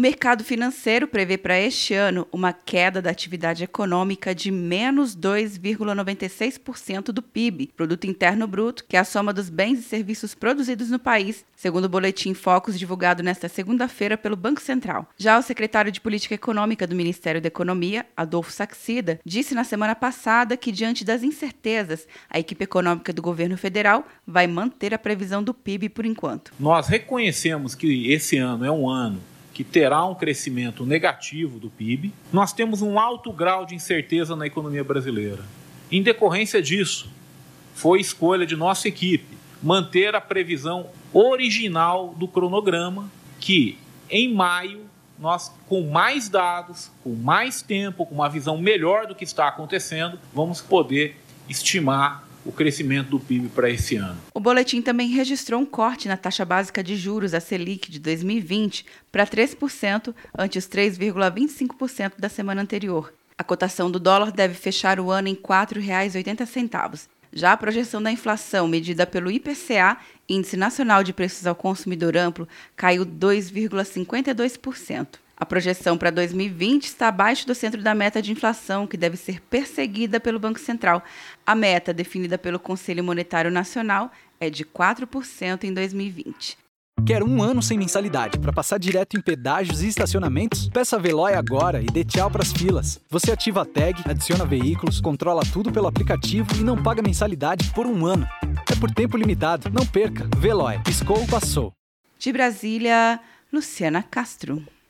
O mercado financeiro prevê para este ano uma queda da atividade econômica de menos 2,96% do PIB, Produto Interno Bruto, que é a soma dos bens e serviços produzidos no país, segundo o boletim Focus divulgado nesta segunda-feira pelo Banco Central. Já o secretário de Política Econômica do Ministério da Economia, Adolfo Saxida, disse na semana passada que, diante das incertezas, a equipe econômica do governo federal vai manter a previsão do PIB por enquanto. Nós reconhecemos que esse ano é um ano que terá um crescimento negativo do PIB, nós temos um alto grau de incerteza na economia brasileira. Em decorrência disso, foi escolha de nossa equipe manter a previsão original do cronograma, que em maio nós, com mais dados, com mais tempo, com uma visão melhor do que está acontecendo, vamos poder estimar o crescimento do PIB para esse ano. O boletim também registrou um corte na taxa básica de juros, a Selic, de 2020 para 3%, ante os 3,25% da semana anterior. A cotação do dólar deve fechar o ano em R$ 4,80. Já a projeção da inflação, medida pelo IPCA, Índice Nacional de Preços ao Consumidor Amplo, caiu 2,52%. A projeção para 2020 está abaixo do centro da meta de inflação, que deve ser perseguida pelo Banco Central. A meta, definida pelo Conselho Monetário Nacional, é de 4% em 2020. Quer um ano sem mensalidade para passar direto em pedágios e estacionamentos? Peça a Veloy agora e dê tchau para as filas. Você ativa a tag, adiciona veículos, controla tudo pelo aplicativo e não paga mensalidade por um ano. É por tempo limitado. Não perca. Veloy. Piscou, passou. De Brasília, Luciana Castro.